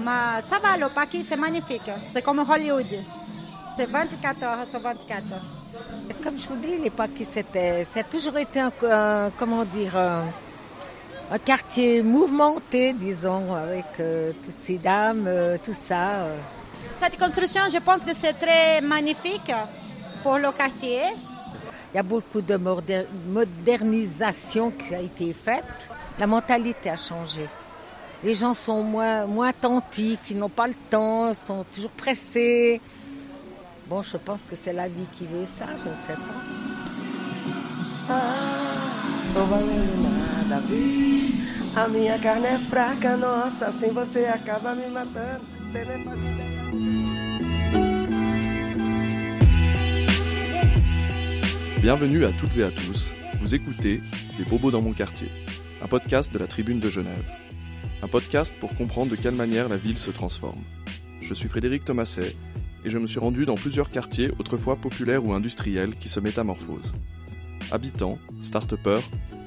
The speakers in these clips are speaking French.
Mais ça va, le paquet, c'est magnifique. C'est comme Hollywood. C'est 24 heures sur 24. Comme je vous dis, les paquets, c'était, ça a toujours été un, comment dire, un, un quartier mouvementé, disons, avec euh, toutes ces dames, euh, tout ça. Cette construction, je pense que c'est très magnifique pour le quartier. Il y a beaucoup de moder- modernisation qui a été faite. La mentalité a changé. Les gens sont moins, moins attentifs, ils n'ont pas le temps, ils sont toujours pressés. Bon, je pense que c'est la vie qui veut ça, je ne sais pas. Tô valendo nada, vixe. A minha carne é fraca, nossa. Sem você acaba me matando. Cê nem faz ideia. Bienvenue à toutes et à tous. Vous écoutez Les Bobos dans mon quartier, un podcast de la Tribune de Genève. Un podcast pour comprendre de quelle manière la ville se transforme. Je suis Frédéric Thomaset et je me suis rendu dans plusieurs quartiers autrefois populaires ou industriels qui se métamorphosent. Habitants, start-upers,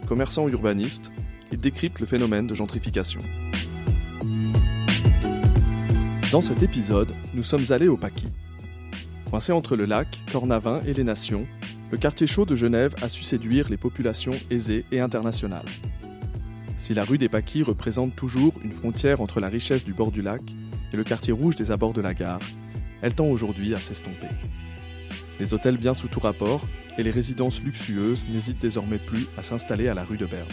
commerçants ou urbanistes, ils décryptent le phénomène de gentrification. Dans cet épisode, nous sommes allés au Paquis. Coincé entre le lac, Cornavin et les Nations, le quartier chaud de Genève a su séduire les populations aisées et internationales. Si la rue des Paquis représente toujours une frontière entre la richesse du bord du lac et le quartier rouge des abords de la gare, elle tend aujourd'hui à s'estomper. Les hôtels bien sous tout rapport et les résidences luxueuses n'hésitent désormais plus à s'installer à la rue de Berne.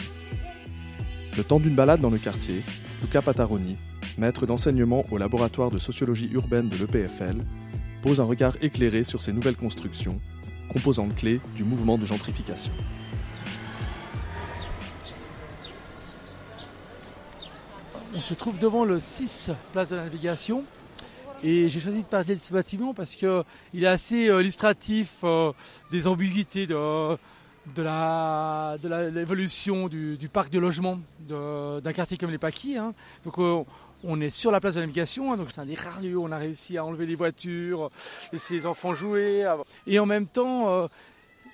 Le temps d'une balade dans le quartier, Luca Pataroni, maître d'enseignement au laboratoire de sociologie urbaine de l'EPFL, pose un regard éclairé sur ces nouvelles constructions composante clé du mouvement de gentrification. On se trouve devant le 6 place de la navigation. Et j'ai choisi de parler de ce bâtiment parce qu'il est assez euh, illustratif euh, des ambiguïtés de, la de l'évolution du, parc de logement d'un quartier comme les Paquis. hein. Donc euh, on est sur la place de la navigation, hein, donc c'est un des rares lieux où on a réussi à enlever les voitures, laisser les enfants jouer. Et en même temps,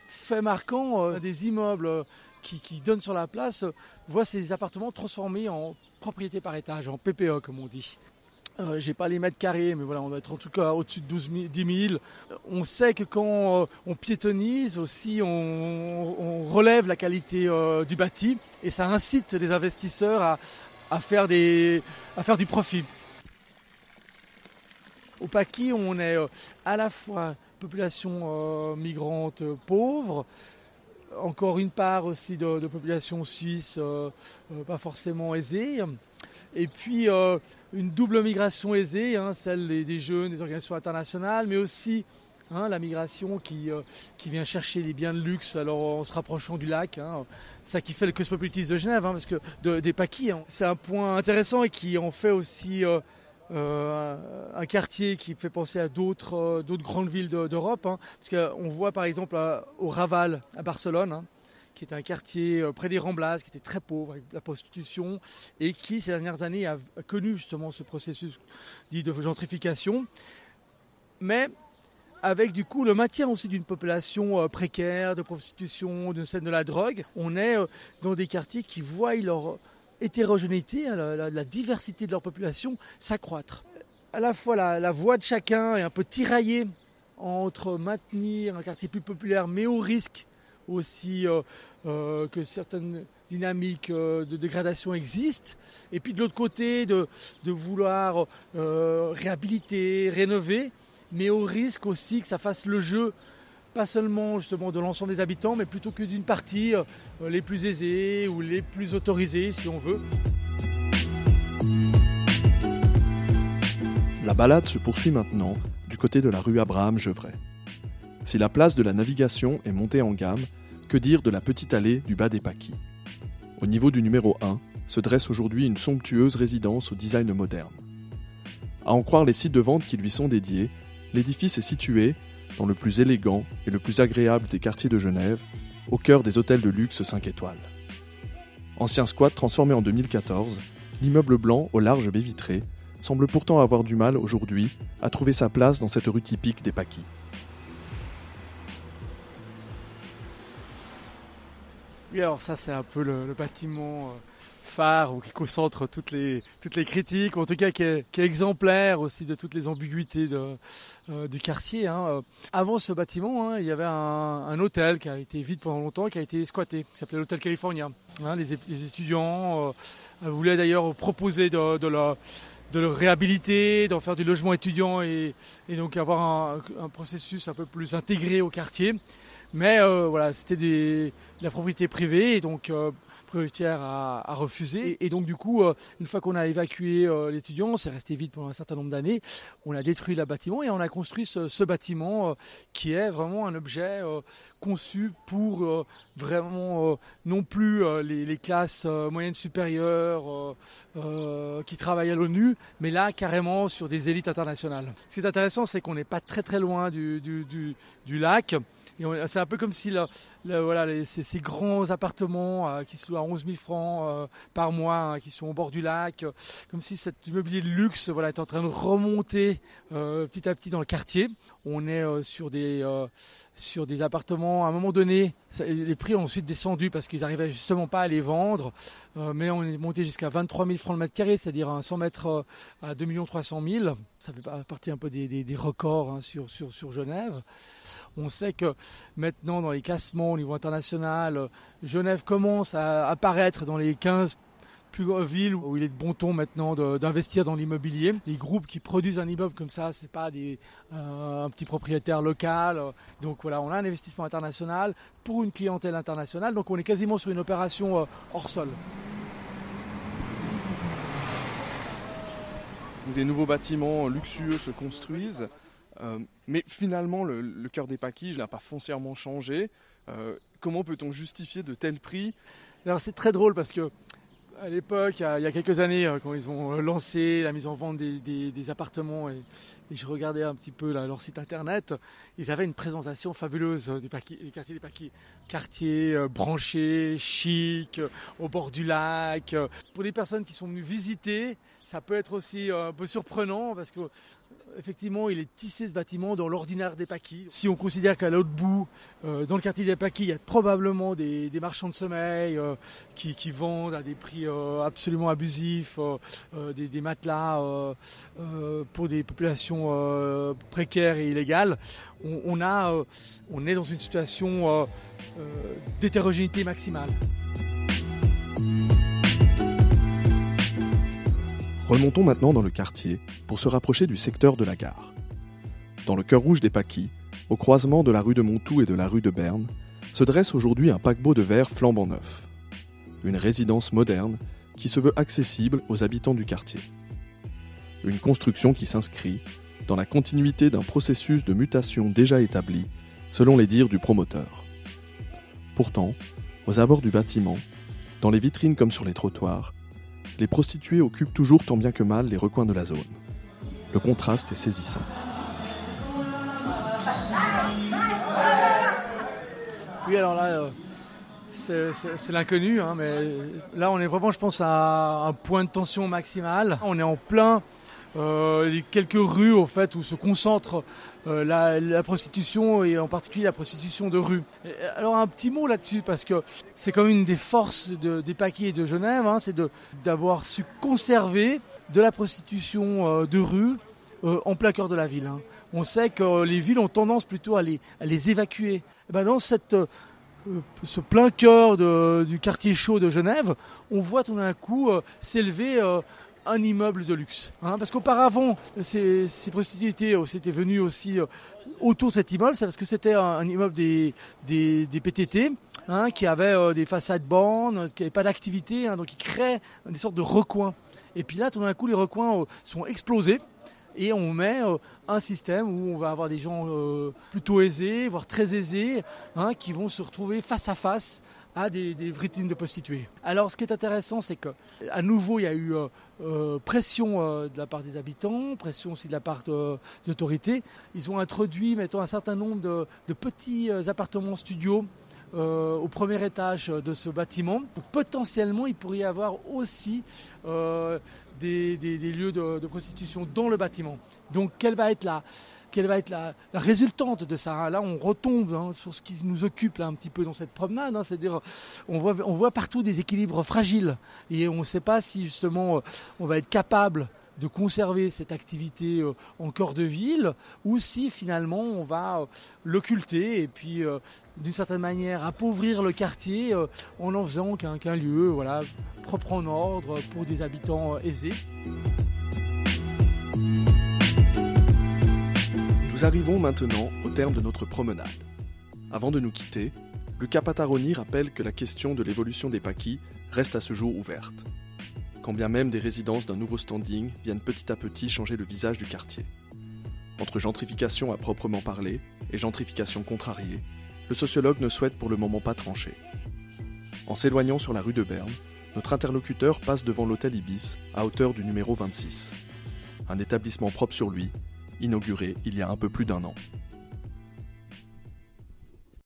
fait marquant, des immeubles qui, qui donnent sur la place voient ces appartements transformés en propriété par étage, en PPE comme on dit. Euh, J'ai pas les mètres carrés, mais voilà, on va être en tout cas au-dessus de 12 000, 10 000. On sait que quand euh, on piétonise aussi, on, relève la qualité euh, du bâti et ça incite les investisseurs à, à faire, des, à faire du profit. Au Paquis, on est euh, à la fois population migrante pauvre, encore une part aussi de, population suisse euh, euh, pas forcément aisée, et puis euh, une double migration aisée, hein, celle des, jeunes, des organisations internationales, mais aussi hein, la migration qui, qui vient chercher les biens de luxe alors en se rapprochant du lac. Hein, ça qui fait le Cosmopolitis de Genève, hein, parce que de- des paquis, c'est un point intéressant et qui en fait aussi euh, un quartier qui fait penser à d'autres euh, grandes villes de- d'Europe. hein. parce qu'on voit par exemple au Raval à Barcelone, hein, qui est un quartier euh, près des Ramblas, qui était très pauvre avec la prostitution et qui ces dernières années a, a connu justement ce processus dit de gentrification, mais avec du coup le maintien aussi d'une population précaire, de prostitution, de scène de la drogue. On est dans des quartiers qui voient leur hétérogénéité, hein, la, diversité de leur population s'accroître. À la fois la, voix de chacun est un peu tiraillée entre maintenir un quartier plus populaire, mais au risque aussi euh, euh, que certaines dynamiques euh, de dégradation existent, et puis de l'autre côté de, vouloir réhabiliter, rénover, mais au risque aussi que ça fasse le jeu pas seulement justement de l'ensemble des habitants, mais plutôt que d'une partie euh, les plus aisés ou les plus autorisés, si on veut. La balade se poursuit maintenant du côté de la rue Abraham-Gevray. Si la place de la navigation est montée en gamme, que dire de la petite allée du bas des Paquis? Au niveau du numéro 1 se dresse aujourd'hui une somptueuse résidence au design moderne. À en croire les sites de vente qui lui sont dédiés, l'édifice est situé dans le plus élégant et le plus agréable des quartiers de Genève, au cœur des hôtels de luxe 5 étoiles. Ancien squat transformé en 2014, l'immeuble blanc aux larges baies vitrées semble pourtant avoir du mal aujourd'hui à trouver sa place dans cette rue typique des Paquis. Oui, alors ça c'est un peu le, bâtiment euh, phare ou qui concentre toutes les, toutes les critiques, ou en tout cas qui est, exemplaire aussi de toutes les ambiguïtés euh, du quartier. Hein. Avant ce bâtiment, hein, il y avait un, hôtel qui a été vide pendant longtemps, qui a été squatté, qui s'appelait l'hôtel California. Hein, les, étudiants euh, voulaient d'ailleurs proposer de, le réhabiliter, d'en faire du logement étudiant et, donc avoir un, processus un peu plus intégré au quartier. Mais euh, voilà, c'était de la propriété privée et donc euh, prioritaire à, refuser. Et, donc du coup, euh, une fois qu'on a évacué euh, l'étudiant, c'est resté vide pendant un certain nombre d'années, on a détruit le bâtiment et on a construit ce, bâtiment euh, qui est vraiment un objet conçu pour vraiment non plus les, classes moyennes supérieures qui travaillent à l'ONU, mais là carrément sur des élites internationales. Ce qui est intéressant, c'est qu'on n'est pas très très loin du, lac. C'est un peu comme si le, voilà, ces, grands appartements euh, qui se louent à 11 000 francs euh, par mois, hein, qui sont au bord du lac, euh, comme si cet immobilier de luxe voilà, est en train de remonter petit à petit dans le quartier. On est sur, des, sur des appartements, à un moment donné, les prix ont ensuite descendu parce qu'ils n'arrivaient justement pas à les vendre, mais on est monté jusqu'à 23 000 francs le mètre carré, c'est-à-dire un 100 mètres à 2 300 000. Ça fait partie un peu des, records hein, sur, sur, sur Genève. On sait que maintenant dans les classements au niveau international, Genève commence à apparaître dans les 15 plus grosses villes où il est de bon ton maintenant d'investir dans l'immobilier. Les groupes qui produisent un immeuble comme ça, c'est pas des, euh, un petit propriétaire local. Donc voilà, on a un investissement international pour une clientèle internationale. Donc on est quasiment sur une opération euh, hors sol. Des nouveaux bâtiments luxueux se construisent. Euh, mais finalement, le, le cœur des paquis n'a pas foncièrement changé. Euh, comment peut-on justifier de tels prix? C'est très drôle parce que à l'époque, il, y a quelques années, euh, quand ils ont lancé la mise en vente des, appartements, et, je regardais un petit peu leur site internet, ils avaient une présentation fabuleuse du, du quartier des paquis. Quartier euh, branché, chic, euh, au bord du lac. Pour les personnes qui sont venues visiter, ça peut être aussi un peu surprenant parce que effectivement, il est tissé ce bâtiment dans l'ordinaire des paquis. Si on considère qu'à l'autre bout, euh, dans le quartier des paquis, il y a probablement des, marchands de sommeil euh, qui, vendent à des prix euh, absolument abusifs, des, matelas pour des populations précaires et illégales. On est dans une situation d'hétérogénéité maximale. Remontons maintenant dans le quartier pour se rapprocher du secteur de la gare. Dans le cœur rouge des Paquis, au croisement de la rue de Montou et de la rue de Berne, se dresse aujourd'hui un paquebot de verre flambant neuf. Une résidence moderne qui se veut accessible aux habitants du quartier. Une construction qui s'inscrit dans la continuité d'un processus de mutation déjà établi, selon les dires du promoteur. Pourtant, aux abords du bâtiment, dans les vitrines comme sur les trottoirs, les prostituées occupent toujours tant bien que mal les recoins de la zone. Le contraste est saisissant. Oui, alors là, euh, c'est l'inconnu, hein, mais là, on est vraiment, je pense, à un point de tension maximal. On est en plein euh, les quelques rues au fait où se concentre euh, la, la, prostitution et en particulier la prostitution de rue. Et, alors un petit mot là-dessus parce que c'est comme une des forces de, des paquets de Genève, hein, c'est d'avoir su conserver de la prostitution euh, de rue euh, en plein cœur de la ville. Hein. On sait que les villes ont tendance plutôt à les, à les évacuer. Et ben dans cette ce plein cœur de, du quartier chaud de Genève, on voit tout d'un coup s'élever un immeuble de luxe. Hein, parce qu'auparavant, ces, prostituées étaient venues aussi euh, autour de cet immeuble, c'est parce que c'était un, immeuble des, des, PTT, hein, qui avait euh, des façades bornes, qui n'avait pas d'activité, hein, donc qui créait des sortes de recoins. Et puis là, tout d'un coup, les recoins euh, sont explosés. Et on met un système où on va avoir des gens plutôt aisés, voire très aisés, qui vont se retrouver face à face à des, des vitrines de prostituées. Alors ce qui est intéressant, c'est que à nouveau il y a eu euh, euh, pression euh, de la part des habitants, pression aussi de la part de, des autorités. Ils ont introduit, mettons, un certain nombre de, de petits appartements studios au premier étage de ce bâtiment. potentiellement, il pourrait y avoir aussi des, lieux de, prostitution dans le bâtiment. Donc quelle va être la, quelle va être la, résultante de ça Là, on retombe hein, sur ce qui nous occupe un petit peu dans cette promenade. Hein. C'est-à-dire, on voit, on voit partout des équilibres fragiles et on ne sait pas si justement on va être capable de conserver cette activité euh, en cœur de ville ou si finalement on va euh, l'occulter et puis euh, d'une certaine manière appauvrir le quartier en en faisant qu'un lieu voilà, propre en ordre pour des habitants aisés. Nous arrivons maintenant au terme de notre promenade. Avant de nous quitter, le Capataroni rappelle que la question de l'évolution des paquis reste à ce jour ouverte. Quand bien même des résidences d'un nouveau standing viennent petit à petit changer le visage du quartier. Entre gentrification à proprement parler et gentrification contrariée, le sociologue ne souhaite pour le moment pas trancher. En s'éloignant sur la rue de Berne, notre interlocuteur passe devant l'hôtel Ibis à hauteur du numéro 26. Un établissement propre sur lui inauguré il y a un peu plus d'un an.